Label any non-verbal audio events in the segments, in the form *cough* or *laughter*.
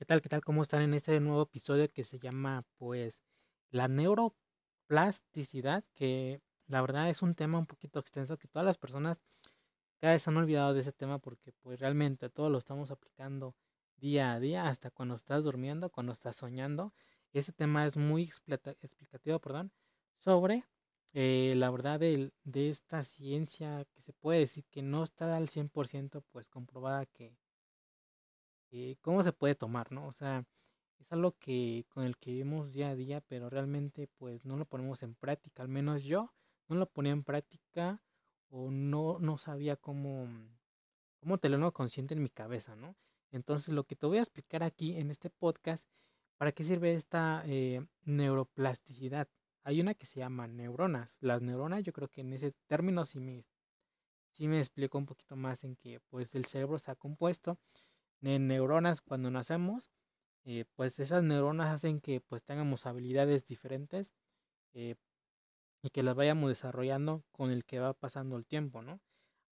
¿Qué tal? ¿Qué tal? ¿Cómo están en este nuevo episodio que se llama pues la neuroplasticidad? Que la verdad es un tema un poquito extenso que todas las personas cada vez han olvidado de ese tema porque pues realmente todos lo estamos aplicando día a día hasta cuando estás durmiendo, cuando estás soñando. Ese tema es muy explicativo, perdón, sobre eh, la verdad de, de esta ciencia que se puede decir que no está al 100% pues comprobada que eh, cómo se puede tomar, ¿no? O sea, es algo que con el que vivimos día a día, pero realmente pues no lo ponemos en práctica, al menos yo no lo ponía en práctica o no, no sabía cómo, cómo tenerlo consciente en mi cabeza, ¿no? Entonces lo que te voy a explicar aquí en este podcast, ¿para qué sirve esta eh, neuroplasticidad? Hay una que se llama neuronas. Las neuronas, yo creo que en ese término sí me, sí me explico un poquito más en que pues el cerebro está compuesto de neuronas cuando nacemos, eh, pues esas neuronas hacen que pues tengamos habilidades diferentes eh, y que las vayamos desarrollando con el que va pasando el tiempo, ¿no?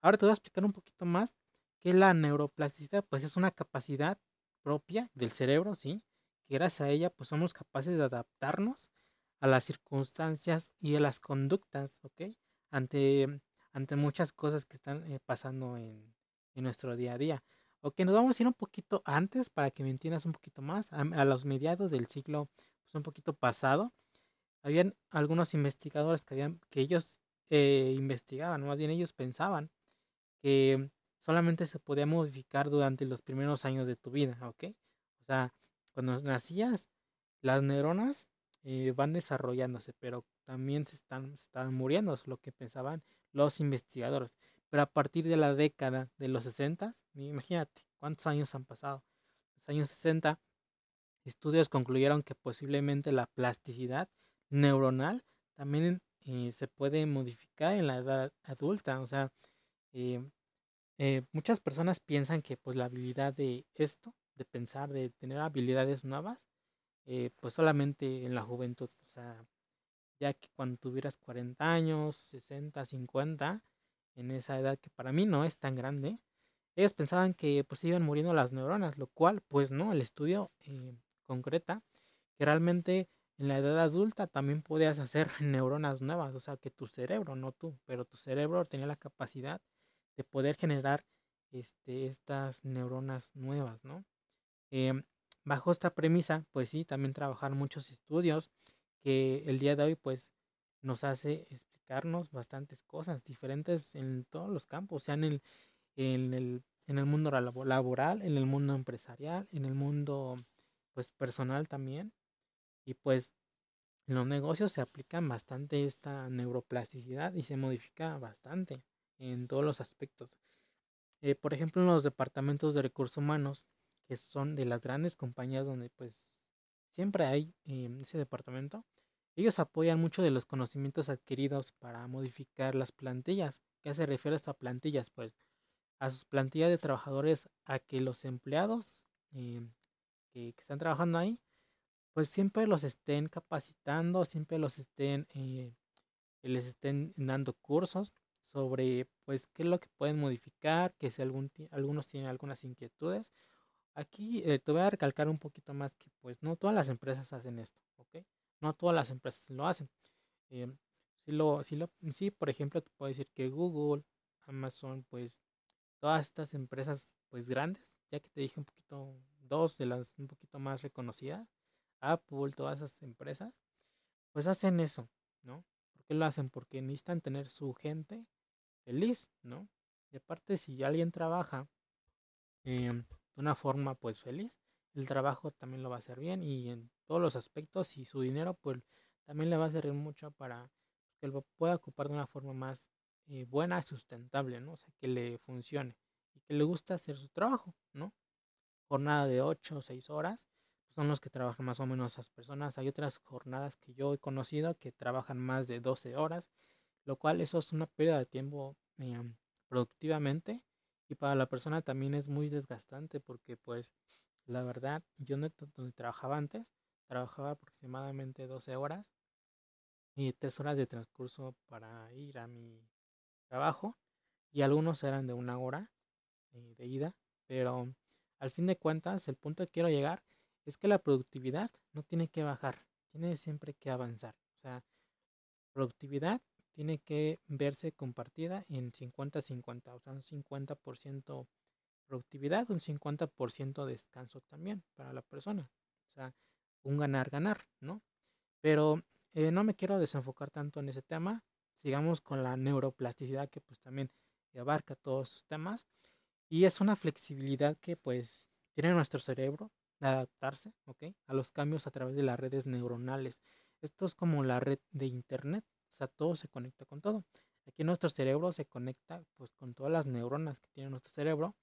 Ahora te voy a explicar un poquito más qué es la neuroplasticidad, pues es una capacidad propia del cerebro, ¿sí? Que gracias a ella pues somos capaces de adaptarnos a las circunstancias y a las conductas, ¿ok? Ante, ante muchas cosas que están eh, pasando en, en nuestro día a día. Ok, nos vamos a ir un poquito antes para que me entiendas un poquito más. A, los mediados del siglo, pues un poquito pasado, habían algunos investigadores que, habían, que ellos eh, investigaban, más bien ellos pensaban que solamente se podía modificar durante los primeros años de tu vida, ¿ok? O sea, cuando nacías, las neuronas eh, van desarrollándose, pero también se están, se están muriendo, es lo que pensaban los investigadores. Pero a partir de la década de los 60, imagínate cuántos años han pasado. Los años 60, estudios concluyeron que posiblemente la plasticidad neuronal también eh, se puede modificar en la edad adulta. O sea, eh, eh, muchas personas piensan que pues la habilidad de esto, de pensar, de tener habilidades nuevas, pues solamente en la juventud. O sea, ya que cuando tuvieras 40 años, 60, 50, en esa edad que para mí no es tan grande, ellos pensaban que pues iban muriendo las neuronas, lo cual pues no, el estudio eh, concreta que realmente en la edad adulta también podías hacer *laughs* neuronas nuevas, o sea que tu cerebro, no tú, pero tu cerebro tenía la capacidad de poder generar este, estas neuronas nuevas, ¿no? Em, bajo esta premisa, pues sí, también trabajar muchos estudios que el día de hoy pues nos hace explicarnos bastantes cosas diferentes en todos los campos, sea en el, en el, en el mundo laboral, en el mundo empresarial, en el mundo pues personal también. Y pues en los negocios se aplica bastante esta neuroplasticidad y se modifica bastante en todos los aspectos. Eh, por ejemplo, en los departamentos de recursos humanos, que son de las grandes compañías donde pues siempre hay eh, ese departamento, ellos apoyan mucho de los conocimientos adquiridos para modificar las plantillas. ¿Qué se refiere a estas plantillas? Pues a sus plantillas de trabajadores a que los empleados em, que, están trabajando ahí, pues siempre los estén capacitando, siempre los estén, eh, les estén dando cursos sobre pues qué es lo que pueden modificar, que si algunos tienen algunas inquietudes. Aquí eh, te voy a recalcar un poquito más que pues no todas las empresas hacen esto, ¿ok? No todas las empresas lo hacen. Eh, si lo, si lo, sí, por ejemplo, te puedo decir que Google, Amazon, pues todas estas empresas pues grandes, ya que te dije un poquito, dos de las un poquito más reconocidas, Apple, todas esas empresas, pues hacen eso, ¿no? ¿Por qué lo hacen? Porque necesitan tener su gente feliz, ¿no? Y aparte, si alguien trabaja em, de una forma pues feliz, el trabajo también lo va a hacer bien y en todos los aspectos y su dinero pues también le va a servir mucho para que él pueda ocupar de una forma más eh, buena y sustentable, ¿no? O sea, que le funcione y que le guste hacer su trabajo, ¿no? Jornada de 8 o 6 horas pues, son los que trabajan más o menos esas personas. Hay otras jornadas que yo he conocido que trabajan más de 12 horas, lo cual eso es una pérdida de tiempo eh, productivamente y para la persona también es muy desgastante porque pues la verdad, yo donde trabajaba antes, trabajaba aproximadamente 12 horas y 3 horas de transcurso para ir a mi trabajo y algunos eran de una hora eh, de ida, pero al fin de cuentas el punto que quiero llegar es que la productividad no tiene que bajar, tiene siempre que avanzar. O sea, productividad tiene que verse compartida en 50-50, o sea, un 50% productividad, un 50% descanso también para la persona. O sea, un ganar-ganar, ¿no? Pero eh, no me quiero desenfocar tanto en ese tema. Sigamos con la neuroplasticidad que pues también abarca todos esos temas. Y es una flexibilidad que pues tiene nuestro cerebro de adaptarse, ¿ok? A los cambios a través de las redes neuronales. Esto es como la red de internet, o sea, todo se conecta con todo. Aquí nuestro cerebro se conecta pues con todas las neuronas que tiene nuestro cerebro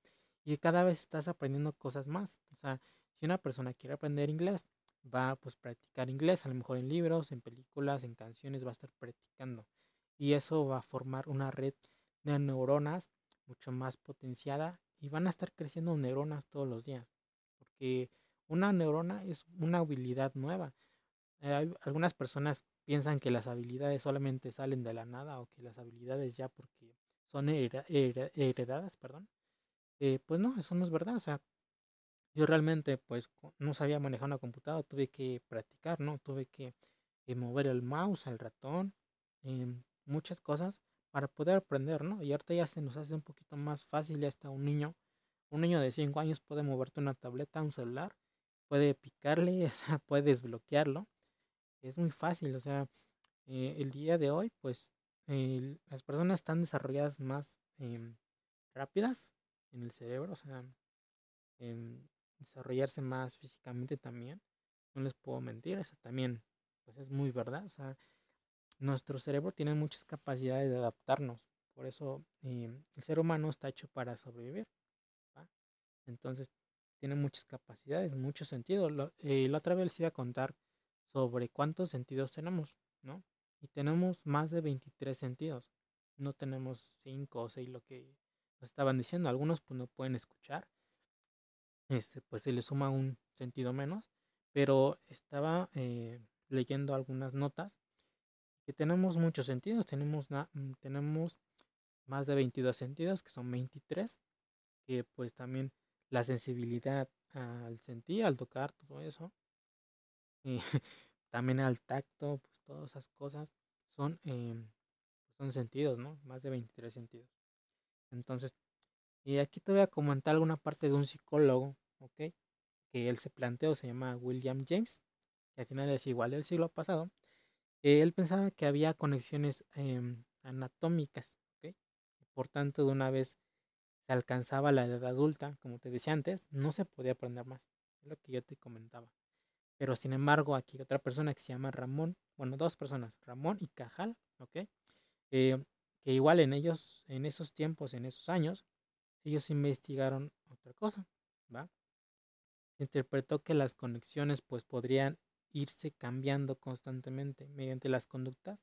y cada vez estás aprendiendo cosas más. O sea, si una persona quiere aprender inglés, va a pues practicar inglés, a lo mejor en libros, en películas, en canciones, va a estar practicando. Y eso va a formar una red de neuronas mucho más potenciada y van a estar creciendo neuronas todos los días. Porque una neurona es una habilidad nueva. hay, algunas personas piensan que las habilidades solamente salen de la nada o que las habilidades ya porque son heredadas, perdón. Eh, pues no, eso no es verdad. O sea, yo realmente pues no sabía manejar una computadora, tuve que practicar, ¿no? Tuve que eh, mover el mouse, el ratón, em, muchas cosas para poder aprender, ¿no? Y ahorita ya se nos hace un poquito más fácil, ya está un niño, un niño de 5 años puede moverte una tableta, un celular, puede picarle, *laughs* o sea, puede desbloquearlo. Es muy fácil, o sea, eh, el día de hoy, pues las personas están desarrolladas más em, rápidas en el cerebro, o sea, en desarrollarse más físicamente también. No les puedo mentir, eso también pues es muy verdad. O sea, nuestro cerebro tiene muchas capacidades de adaptarnos. Por eso em, el ser humano está hecho para sobrevivir. Entonces, tiene muchas capacidades, muchos sentidos. Eh, la otra vez les iba a contar sobre cuántos sentidos tenemos, ¿no? Y tenemos más de 23 sentidos. No tenemos 5 o 6, lo que nos estaban diciendo. Algunos pues no pueden escuchar. Este, pues se le suma un sentido menos. Pero estaba eh, leyendo algunas notas que tenemos muchos sentidos. Tenemos, mm, tenemos más de 22 sentidos, que son 23. Que pues también la sensibilidad al sentir, al tocar, todo eso. Y *laughs* también al tacto, pues todas esas cosas son, em, son sentidos, ¿no? Más de 23 sentidos. Entonces, y aquí te voy a comentar alguna parte de un psicólogo, ¿ok? Que él se planteó, se llama William James, que al final es igual del siglo pasado. él pensaba que había conexiones em, anatómicas, ¿ok? Por tanto, de una vez se alcanzaba la edad adulta, como te decía antes, no se podía aprender más. Es lo que yo te comentaba. Pero sin embargo, aquí otra persona que se llama Ramón, bueno, dos personas, Ramón y Cajal, ¿ok? Eh, que igual en ellos, en esos tiempos, en esos años, ellos investigaron otra cosa, ¿va? Interpretó que las conexiones pues podrían irse cambiando constantemente mediante las conductas,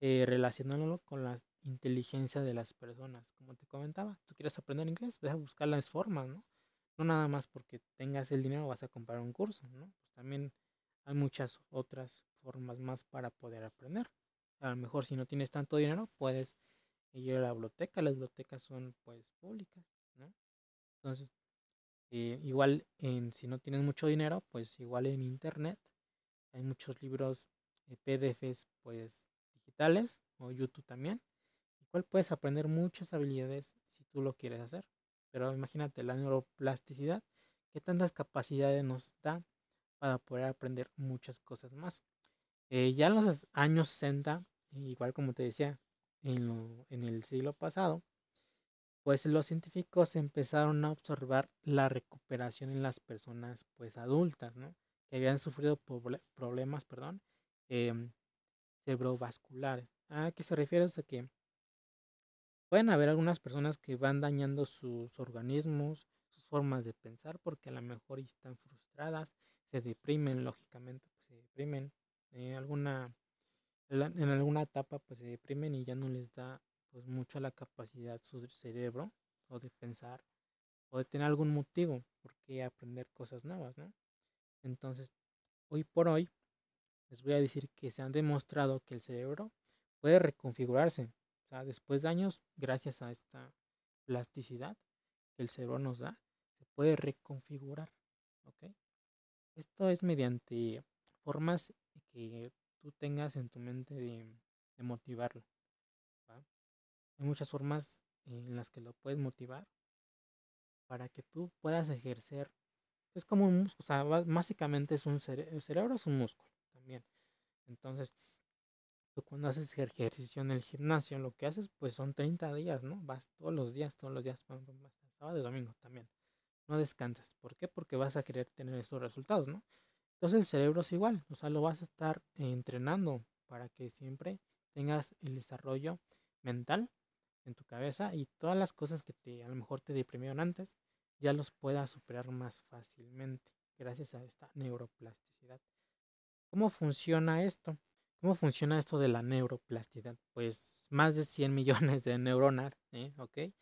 eh, relacionándolo con la inteligencia de las personas. Como te comentaba, tú quieres aprender inglés, vas a buscar las formas, ¿no? No nada más porque tengas el dinero vas a comprar un curso, ¿no? Pues también hay muchas otras formas más para poder aprender. A lo mejor si no tienes tanto dinero, puedes ir a la biblioteca. Las bibliotecas son pues públicas, ¿no? Entonces, eh, igual en, si no tienes mucho dinero, pues igual en internet hay muchos libros eh, PDFs pues digitales o YouTube también, igual puedes aprender muchas habilidades si tú lo quieres hacer. Pero imagínate la neuroplasticidad, que tantas capacidades nos da para poder aprender muchas cosas más. Eh, ya en los años 60, igual como te decía, en, en el siglo pasado, pues los científicos empezaron a observar la recuperación en las personas pues adultas, ¿no? Que habían sufrido problemas, perdón, em, cerebrovasculares. ¿A qué se refiere? a que Pueden haber algunas personas que van dañando sus organismos, sus formas de pensar, porque a lo mejor están frustradas, se deprimen, lógicamente, pues se deprimen. Eh, alguna, en alguna etapa, pues se deprimen y ya no les da pues mucho la capacidad su cerebro o de pensar o de tener algún motivo por qué aprender cosas nuevas, ¿no? Entonces, hoy por hoy, les voy a decir que se han demostrado que el cerebro puede reconfigurarse o sea, después de años, gracias a esta plasticidad que el cerebro nos da, se puede reconfigurar. Esto es mediante formas que tengas en tu mente de, motivarlo. Hay muchas formas en las que lo puedes motivar para que tú puedas ejercer. Es como un músculo, o sea, básicamente es un el cerebro es un músculo también. Entonces, cuando haces ejercicio en el gimnasio, lo que haces pues son 30 días, ¿no? Vas todos los días, todos los días, sábado y domingo también. No descansas. ¿Por qué? Porque vas a querer tener esos resultados, ¿no? Entonces el cerebro es igual, o sea, lo vas a estar entrenando para que siempre tengas el desarrollo mental en tu cabeza y todas las cosas que te a lo mejor te deprimieron antes ya los puedas superar más fácilmente gracias a esta neuroplasticidad. ¿Cómo funciona esto? ¿Cómo funciona esto de la neuroplasticidad? Pues más de 100 *laughs* millones de neuronas, ¿eh? ¿ok?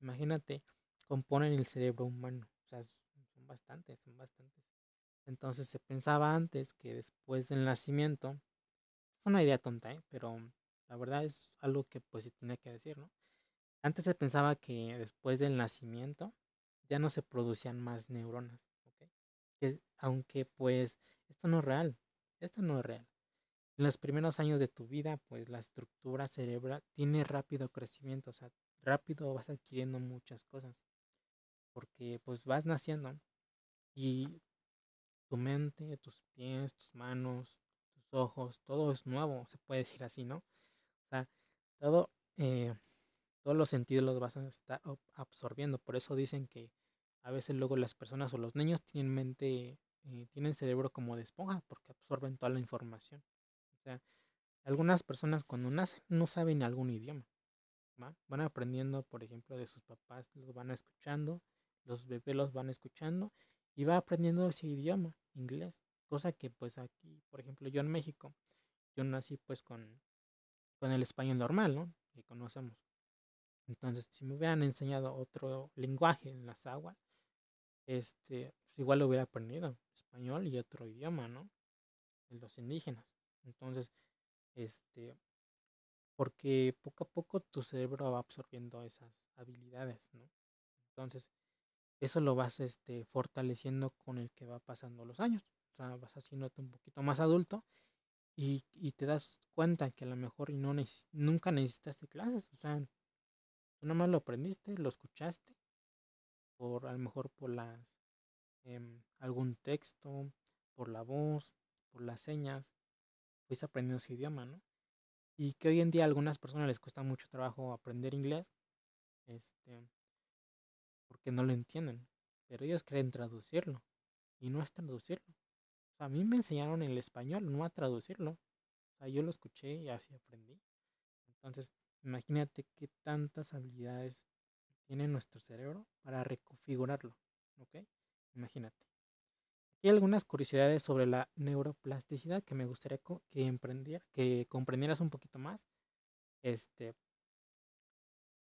Imagínate, componen el cerebro humano. O sea, son bastantes, son bastantes. Entonces se pensaba antes que después del nacimiento, es una idea tonta, ¿eh? pero la verdad es algo que pues se tiene que decir, ¿no? Antes se pensaba que después del nacimiento ya no se producían más neuronas, aunque pues esto no es real, esto no es real. En los primeros años de tu vida, pues la estructura cerebral tiene rápido crecimiento, o sea, rápido vas adquiriendo muchas cosas, porque pues vas naciendo y tu mente, tus pies, tus manos, tus ojos, todo es nuevo, se puede decir así, ¿no? O sea, todo, eh, todos los sentidos los vas a estar absorbiendo. Por eso dicen que a veces luego las personas o los niños tienen mente, eh, tienen cerebro como de esponja porque absorben toda la información. O sea, algunas personas cuando nacen no saben algún idioma. Van aprendiendo, por ejemplo, de sus papás, los van escuchando, los bebés los van escuchando y va aprendiendo ese idioma, inglés. Cosa que pues aquí, por ejemplo, yo en México, yo nací pues con, con el español normal, ¿no? Que conocemos. Entonces, si me hubieran enseñado otro lenguaje en las aguas, este, pues igual lo hubiera aprendido, español y otro idioma, ¿no? En los indígenas. Entonces, este, porque poco a poco tu cerebro va absorbiendo esas habilidades, ¿no? Entonces, eso lo vas este, fortaleciendo con el que va pasando los años. O sea, vas haciéndote un poquito más adulto y, te das cuenta que a lo mejor no nunca necesitaste clases. O sea, tú nomás lo aprendiste, lo escuchaste, por a lo mejor por las em, algún texto, por la voz, por las señas, fuiste aprendiendo ese idioma, ¿no? Y que hoy en día a algunas personas les cuesta mucho trabajo aprender inglés. Este, porque no lo entienden. Pero ellos creen traducirlo. Y no es traducirlo. a mí me enseñaron el español, no a traducirlo. O sea, yo lo escuché y así aprendí. Entonces, imagínate qué tantas habilidades tiene nuestro cerebro para reconfigurarlo. ¿Ok? Imagínate. Hay algunas curiosidades sobre la neuroplasticidad que me gustaría que emprendiera, que comprendieras un poquito más. Este,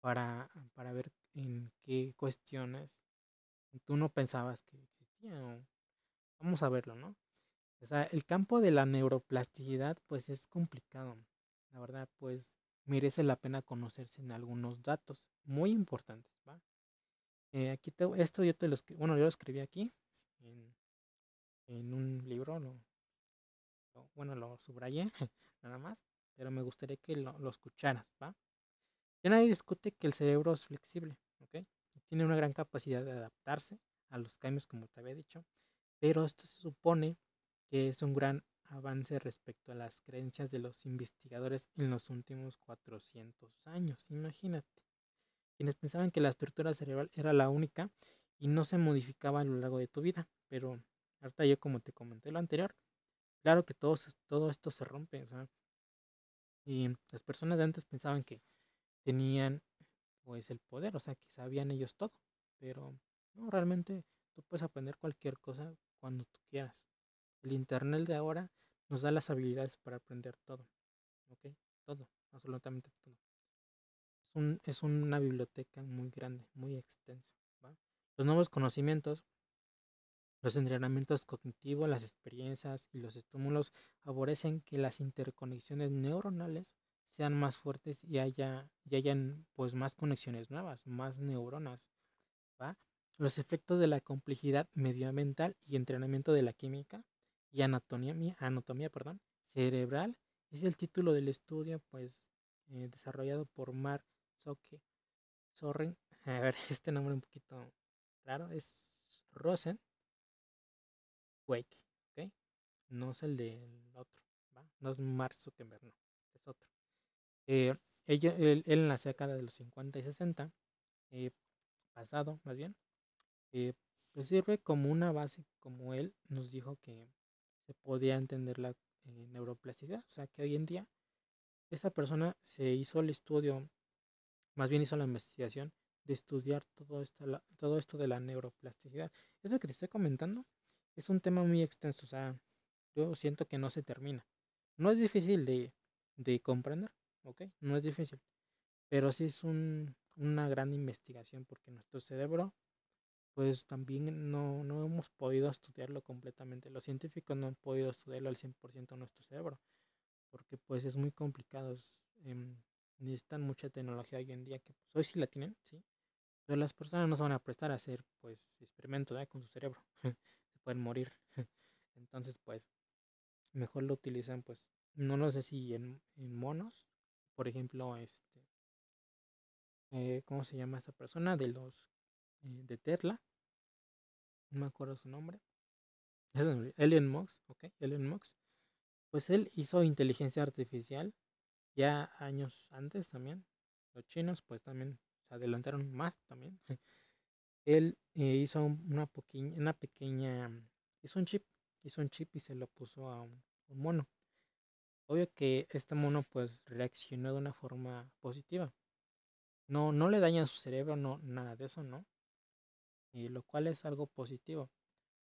para, para ver en qué cuestiones tú no pensabas que existían. Vamos a verlo, ¿no? O sea, el campo de la neuroplasticidad pues es complicado. La verdad pues merece la pena conocerse en algunos datos muy importantes, ¿va? Eh, aquí te, esto yo te lo bueno, yo lo escribí aquí en, en un libro, bueno, lo subrayé *laughs* nada más, pero me gustaría que lo, lo escucharas, ¿va? Ya nadie discute que el cerebro es flexible, ¿ok? Tiene una gran capacidad de adaptarse a los cambios, como te había dicho, pero esto se supone que es un gran avance respecto a las creencias de los investigadores en los últimos 400 años. Imagínate. Quienes pensaban que la estructura cerebral era la única y no se modificaba a lo largo de tu vida. Pero ahorita yo, como te comenté lo anterior, claro que todo, todo esto se rompe. y las personas de antes pensaban que tenían pues el poder, o sea, que sabían ellos todo, pero no, realmente tú puedes aprender cualquier cosa cuando tú quieras. El Internet de ahora nos da las habilidades para aprender todo, ¿ok? Todo, absolutamente todo. Es, un, es una biblioteca muy grande, muy extensa. Los nuevos conocimientos, los entrenamientos cognitivos, las experiencias y los estímulos favorecen que las interconexiones neuronales sean más fuertes y haya y hayan pues más conexiones nuevas, más neuronas, ¿va? los efectos de la complejidad medioambiental y entrenamiento de la química y anatomía, anatomía perdón, cerebral es el título del estudio pues eh, desarrollado por Mark Soke Sorren. *laughs* A ver, este nombre un poquito raro es Rosen Wake, ¿ok? No es el del otro, ¿va? No es Mark Zuckerberg, no, es otro. Eh, ella, él, en la década de los 50 y 60, eh, pasado más bien, eh, pues sirve como una base, como él nos dijo que se podía entender la neuroplasticidad. O sea, que hoy en día esa persona se hizo el estudio, más bien hizo la investigación de estudiar todo esto, todo esto de la neuroplasticidad. Eso que te estoy comentando es un tema muy extenso. O sea, yo siento que no se termina. No es difícil de, de comprender, ¿ok? No es difícil. Pero sí es un, una gran investigación porque nuestro cerebro pues también no, no hemos podido estudiarlo completamente. Los científicos no han podido estudiarlo al 100% nuestro cerebro, porque pues es muy complicado. Eh, necesitan mucha tecnología hoy en día, que pues, hoy sí la tienen, ¿sí? Pero las personas no se van a prestar a hacer pues experimentos con su cerebro. *laughs* se pueden morir. *laughs* Entonces pues mejor lo utilizan pues, no lo sé si en, en monos, por ejemplo, este, eh, ¿cómo se llama esa persona? De los eh, de Tesla no me acuerdo su nombre. Elon Musk, ok, Elon Musk. Pues él hizo inteligencia artificial ya años antes también. Los chinos pues también se adelantaron más también. *laughs* él eh, hizo una, pequeña, una pequeña, hizo un chip, hizo un chip y se lo puso a un, mono. Obvio que este mono pues reaccionó de una forma positiva. No, no le daña su cerebro, no, nada de eso, ¿no? y lo cual es algo positivo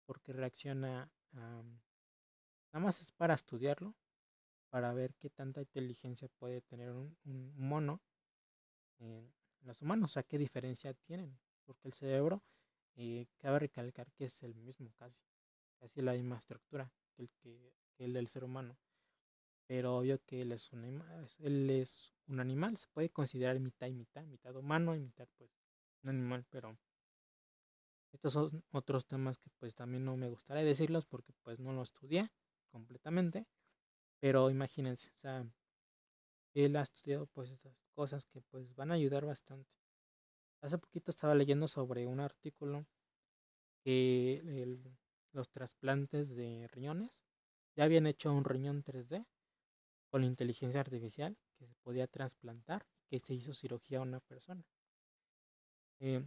porque reacciona nada más es para estudiarlo para ver qué tanta inteligencia puede tener un, mono en los humanos, o sea, qué diferencia tienen, porque el cerebro, eh, cabe recalcar que es el mismo casi, casi la misma estructura el, que, el del ser humano, pero obvio que él es, un, él es un animal, se puede considerar mitad y mitad, mitad humano y mitad pues un animal, pero estos son otros temas que pues también no me gustaría decirlos porque pues no lo estudié completamente. Pero imagínense, o sea, él ha estudiado pues estas cosas que pues van a ayudar bastante. Hace poquito estaba leyendo sobre un artículo que los trasplantes de riñones ya habían hecho un riñón 3D con inteligencia artificial que se podía trasplantar que se hizo cirugía a una persona. Eh,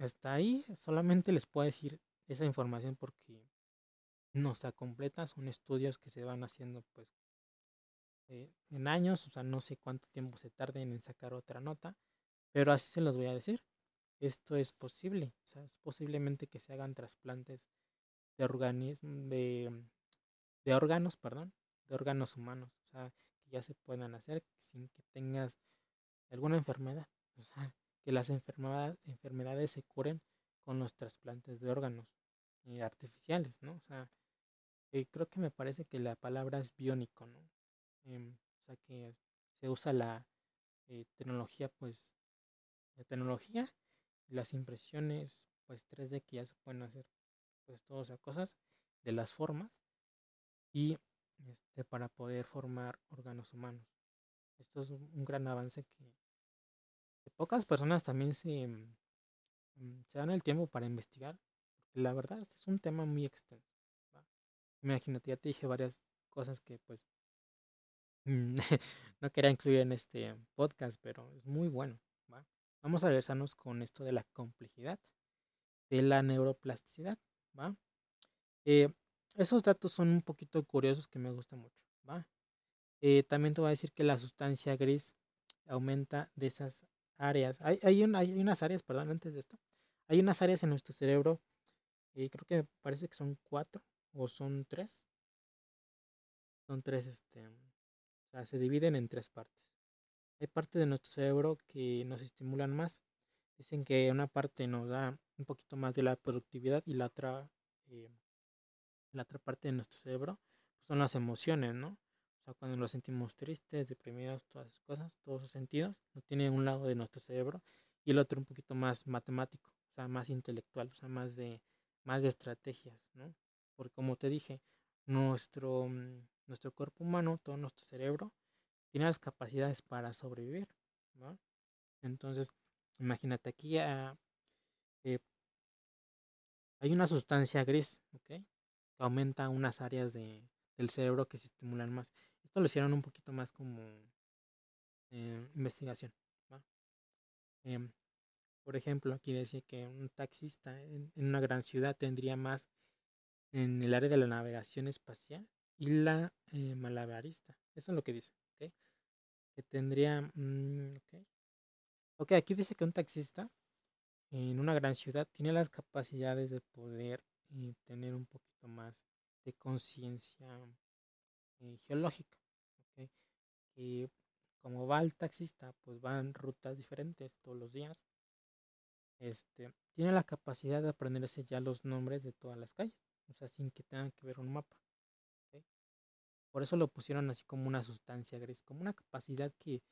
hasta ahí solamente les puedo decir esa información porque no está completa, son estudios que se van haciendo pues eh, en años, o sea, no sé cuánto tiempo se tarden en sacar otra nota, pero así se los voy a decir. Esto es posible, o sea, es posiblemente que se hagan trasplantes de de, de órganos, perdón, órganos humanos, o sea, que ya se puedan hacer sin que tengas alguna enfermedad, o sea, que las enfermedades se curen con los trasplantes de órganos eh, artificiales, ¿no? O sea, eh, creo que me parece que la palabra es biónico, ¿no? Em, o sea, que se usa la eh, tecnología, pues, la tecnología las impresiones, pues, 3D que ya se pueden hacer, pues, todas esas cosas de las formas y este, para poder formar órganos humanos. Esto es un gran avance que pocas personas también se, mm, mm, se dan el tiempo para investigar. La verdad, este es un tema muy extenso. Imagínate, ya te dije varias cosas que pues mm, *laughs* no quería incluir en este podcast, pero es muy bueno. Vamos a versanos con esto de la complejidad, de la neuroplasticidad. ¿va? Eh, esos datos son un poquito curiosos que me gustan mucho. ¿va? Eh, también te voy a decir que la sustancia gris aumenta de esas áreas. Hay, hay, hay unas áreas, perdón, antes de esto. Hay unas áreas en nuestro cerebro, y creo que parece que son cuatro o son tres. Son tres, este, se dividen en tres partes. Hay partes de nuestro cerebro que nos estimulan más. Dicen que una parte nos da un poquito más de la productividad y la otra, eh, la otra parte de nuestro cerebro pues son las emociones, ¿no? O sea, cuando nos sentimos tristes, deprimidos, todas esas cosas, todos esos sentidos, no tiene un lado de nuestro cerebro y el otro un poquito más matemático, o sea, más intelectual, o sea, más de, más de estrategias, ¿no? Porque como te dije, nuestro, mm, nuestro cuerpo humano, todo nuestro cerebro, tiene las capacidades para sobrevivir, ¿no? Entonces, imagínate aquí ah, eh, hay una sustancia gris, ¿ok? Aumenta unas áreas de, del cerebro que se estimulan más. Esto lo hicieron un poquito más como investigación. Em, por ejemplo, aquí decía que un taxista en, una gran ciudad tendría más en el área de la navegación espacial y la eh, malabarista. Eso es lo que dice. Que tendría... Mm, okay. ok, aquí dice que un taxista en una gran ciudad tiene las capacidades de poder eh, tener un poquito más de conciencia eh, geológica. ¿okay? Que como va el taxista, pues van rutas diferentes todos los días. Este, tiene la capacidad de aprenderse ya los nombres de todas las calles, o sea, sin que tengan que ver un mapa. Por eso lo pusieron así como una sustancia gris, como una capacidad que,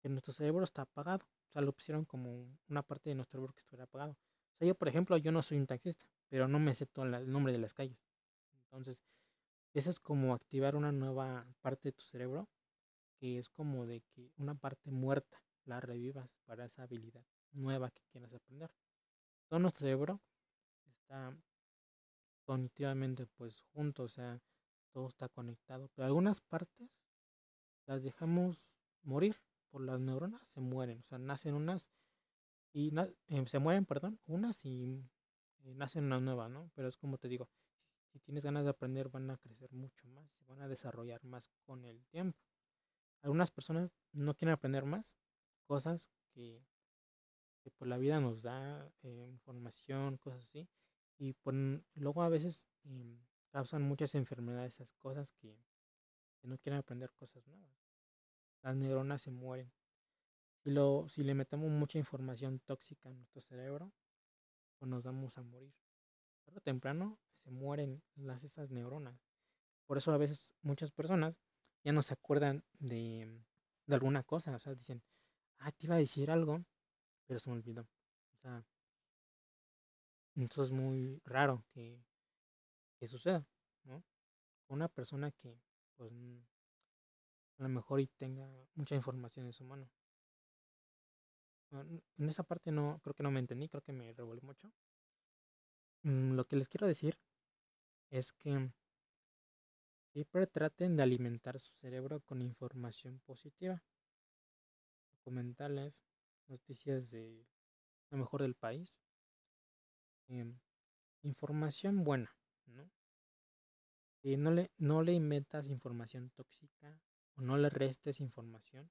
que nuestro cerebro está apagado. O sea, lo pusieron como una parte de nuestro cerebro que estuviera apagado. O sea, yo, por ejemplo, yo no soy un taxista, pero no me sé todo el nombre de las calles. Entonces, eso es como activar una nueva parte de tu cerebro que es como de que una parte muerta la revivas para esa habilidad nueva que quieras aprender. Todo nuestro cerebro está cognitivamente pues junto, o sea, todo está conectado, pero algunas partes las dejamos morir por las neuronas, se mueren, o sea, nacen unas y eh, se mueren, perdón, unas y eh, nacen unas nuevas, ¿no? Pero es como te digo, si tienes ganas de aprender van a crecer mucho más, se van a desarrollar más con el tiempo algunas personas no quieren aprender más cosas que, por la vida nos da eh, información, cosas así. Y por, luego a veces em, causan muchas enfermedades esas cosas que, no quieren aprender cosas nuevas. Las neuronas se mueren. Si, lo, si le metemos mucha información tóxica a nuestro cerebro, pues nos vamos a morir. Tarde o temprano se mueren las, esas neuronas. Por eso a veces muchas personas ya no se acuerdan de, de alguna cosa. O sea, dicen, ah, te iba a decir algo, pero se me olvidó. O sea, eso es muy raro que, que suceda, ¿no? Una persona que, pues, a lo mejor y tenga mucha información en su mano. En esa parte no, creo que no me entendí, creo que me revolví mucho. Mm, lo que les quiero decir es que Siempre traten de alimentar su cerebro con información positiva, documentales, noticias de lo mejor del país, em, información buena, ¿no? Y no le, no le metas información tóxica o no le restes información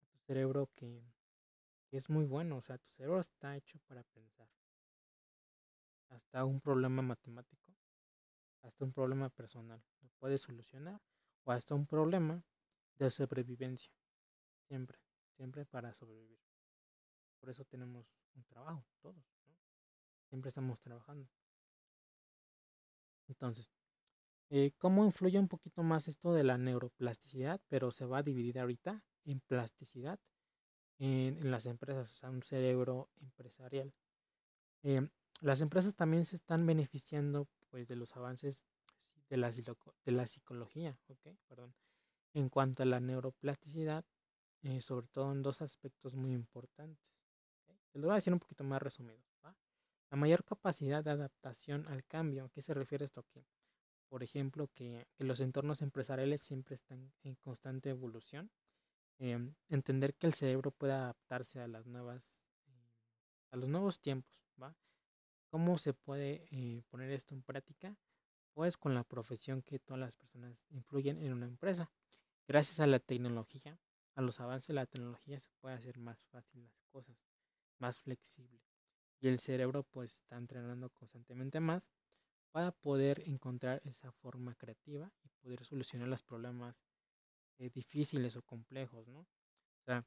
a tu cerebro que es muy bueno, o sea, tu cerebro está hecho para pensar. Hasta un problema matemático hasta un problema personal. Lo puedes solucionar o hasta un problema de sobrevivencia. Siempre, siempre para sobrevivir. Por eso tenemos un trabajo, todos. Siempre estamos trabajando. Entonces, eh, ¿cómo influye un poquito más esto de la neuroplasticidad? Pero se va a dividir ahorita en plasticidad en, en las empresas, o sea, un cerebro empresarial. Eh, las empresas también se están beneficiando pues de los avances de la, de la psicología, ¿ok? Perdón. En cuanto a la neuroplasticidad, eh, sobre todo en dos aspectos muy importantes. Te lo voy a decir un poquito más resumido. La mayor capacidad de adaptación al cambio. ¿A qué se refiere esto aquí? Por ejemplo, que, que los entornos empresariales siempre están en constante evolución. Em, entender que el cerebro puede adaptarse a las nuevas, eh, a los nuevos tiempos, ¿va? ¿Cómo se puede eh, poner esto en práctica? Pues con la profesión que todas las personas influyen en una empresa. Gracias a la tecnología, a los avances de la tecnología se puede hacer más fácil las cosas, más flexible. Y el cerebro pues está entrenando constantemente más para poder encontrar esa forma creativa y poder solucionar los problemas eh, difíciles o complejos, ¿no? O sea,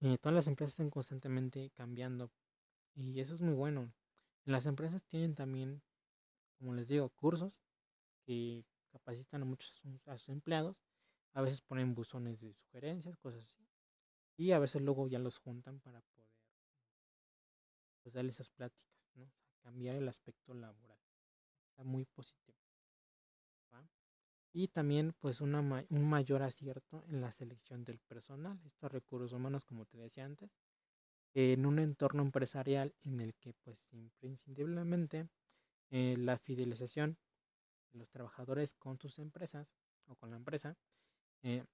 eh, todas las empresas están constantemente cambiando y eso es muy bueno. Las empresas tienen también, como les digo, cursos que capacitan a muchos a sus empleados. A veces ponen buzones de sugerencias, cosas así. Y a veces luego ya los juntan para poder pues darle esas pláticas, ¿no? cambiar el aspecto laboral. Está muy positivo. Y también pues una un mayor acierto en la selección del personal, estos recursos humanos como te decía antes, en un entorno empresarial en el que pues imprescindiblemente eh, la fidelización de los trabajadores con sus empresas o con la empresa, eh,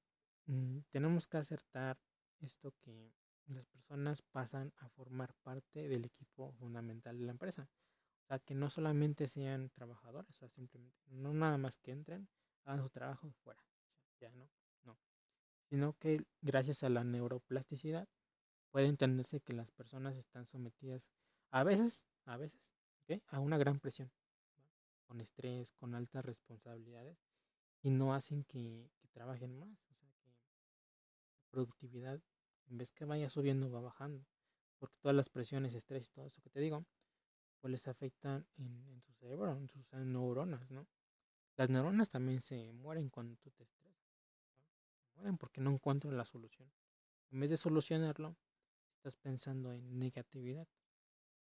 mm, tenemos que acertar esto que las personas pasan a formar parte del equipo fundamental de la empresa. O sea, que no solamente sean trabajadores, o sea, simplemente, no nada más que entren, hagan su trabajo fuera, ya no, no. Sino que gracias a la neuroplasticidad puede entenderse que las personas están sometidas a veces, a veces, a una gran presión, con estrés, con altas responsabilidades y no hacen que, trabajen más. O sea, que la productividad, en vez que vaya subiendo, va bajando. Porque todas las presiones, estrés y todo eso que te digo, pues les afectan en, su cerebro, en sus neuronas, ¿no? Las neuronas también se mueren cuando tú te estresas. Mueren porque no encuentran la solución. En vez de solucionarlo, estás pensando en negatividad,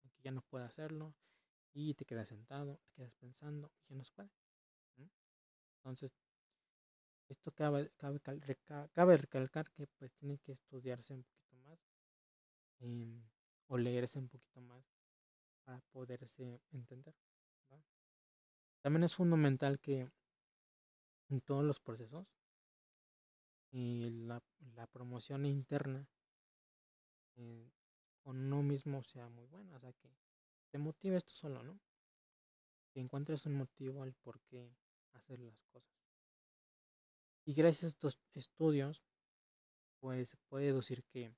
que ya no puedo hacerlo, y te quedas sentado, te quedas pensando, y ya no se puede. Entonces, esto cabe, cabe, recalcar que pues tiene que estudiarse un poquito más em, o leerse un poquito más para poderse entender. También es fundamental que en todos los procesos y la, promoción interna eh, con uno mismo sea muy buena, o sea que te motive esto solo, ¿no? Que encuentres un motivo al por qué hacer las cosas. Y gracias a estos estudios, pues se puede deducir que,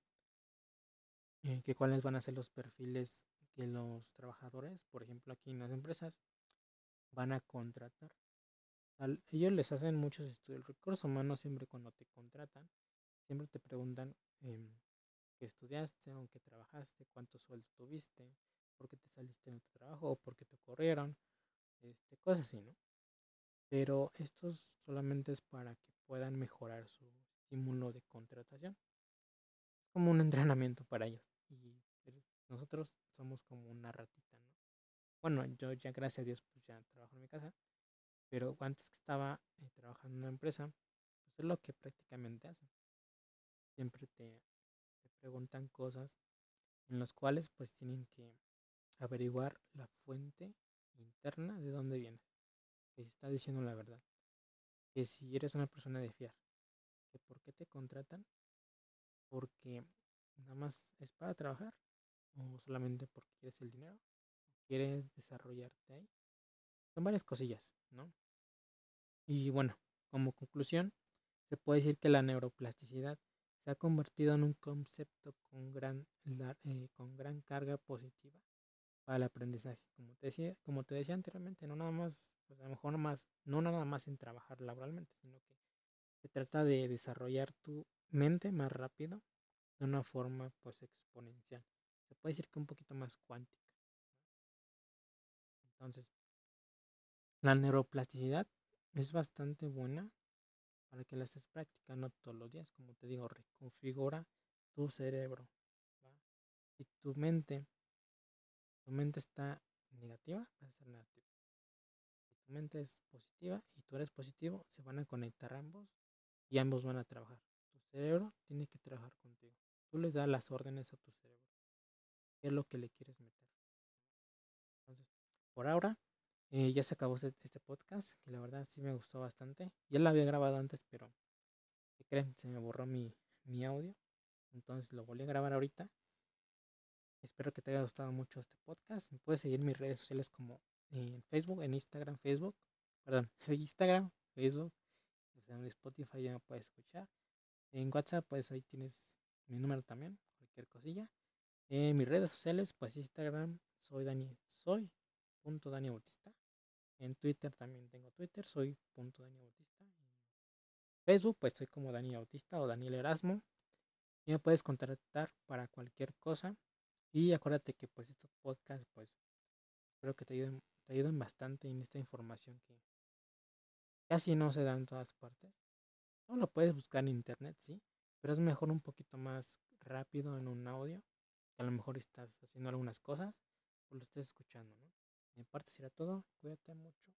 eh, que cuáles van a ser los perfiles que los trabajadores, por ejemplo aquí en las empresas, van a contratar. ellos les hacen muchos estudios. El recurso humano siempre cuando te contratan, siempre te preguntan eh, qué estudiaste, aunque trabajaste, cuánto sueldo tuviste, por qué te saliste de tu trabajo o por qué te corrieron, este, cosas así, ¿no? Pero esto solamente es para que puedan mejorar su estímulo de contratación. Es como un entrenamiento para ellos. Y nosotros somos como una ratita. Bueno, yo ya gracias a Dios pues ya trabajo en mi casa. Pero antes que estaba eh, trabajando en una empresa, pues es lo que prácticamente hacen. Siempre te, preguntan cosas en las cuales pues tienen que averiguar la fuente interna de dónde vienes. Que está diciendo la verdad. Que si eres una persona de fiar. Que por qué te contratan. Porque nada más es para trabajar. O solamente porque quieres el dinero. Quieres desarrollarte ahí. Son varias cosillas, ¿no? Y bueno, como conclusión, se puede decir que la neuroplasticidad se ha convertido en un concepto con gran, eh, con gran carga positiva para el aprendizaje. Como te decía, como te decía anteriormente, no nada más, pues a lo mejor más, no nada más en trabajar laboralmente, sino que se trata de desarrollar tu mente más rápido de una forma pues exponencial. Se puede decir que un poquito más cuántica. Entonces, la neuroplasticidad es bastante buena para que la estés practicando todos los días. Como te digo, reconfigura tu cerebro. Y tu mente tu mente está negativa, va a ser negativa. Si tu mente es positiva y tú eres positivo, se van a conectar ambos y ambos van a trabajar. Tu cerebro tiene que trabajar contigo. Tú le das las órdenes a tu cerebro. ¿Qué es lo que le quieres meter? Por ahora, eh, ya se acabó este, este, podcast, que la verdad sí me gustó bastante. Ya lo había grabado antes, pero ¿qué creen? Se me borró mi, mi audio. Entonces lo volví a grabar ahorita Espero que te haya gustado mucho este podcast. Me puedes seguir mis redes sociales como en Facebook, en Instagram, Facebook, perdón, *laughs* Instagram, Facebook, en Spotify ya me puedes escuchar. En WhatsApp, pues ahí tienes mi número también, cualquier cosilla. En mis redes sociales, pues Instagram, soy Dani, soy punto Dani Bautista. En Twitter también tengo Twitter, soy punto Dani Bautista. Facebook, pues soy como Dani Bautista o Daniel Erasmo. Y me puedes contactar para cualquier cosa. Y acuérdate que pues estos podcasts pues espero que te ayuden, te ayuden bastante en esta información que casi no se da en todas partes. No lo puedes buscar en internet, sí, pero es mejor un poquito más rápido en un audio a lo mejor estás haciendo algunas cosas o lo estés escuchando, ¿no? Mi parte será todo. Cuídate mucho.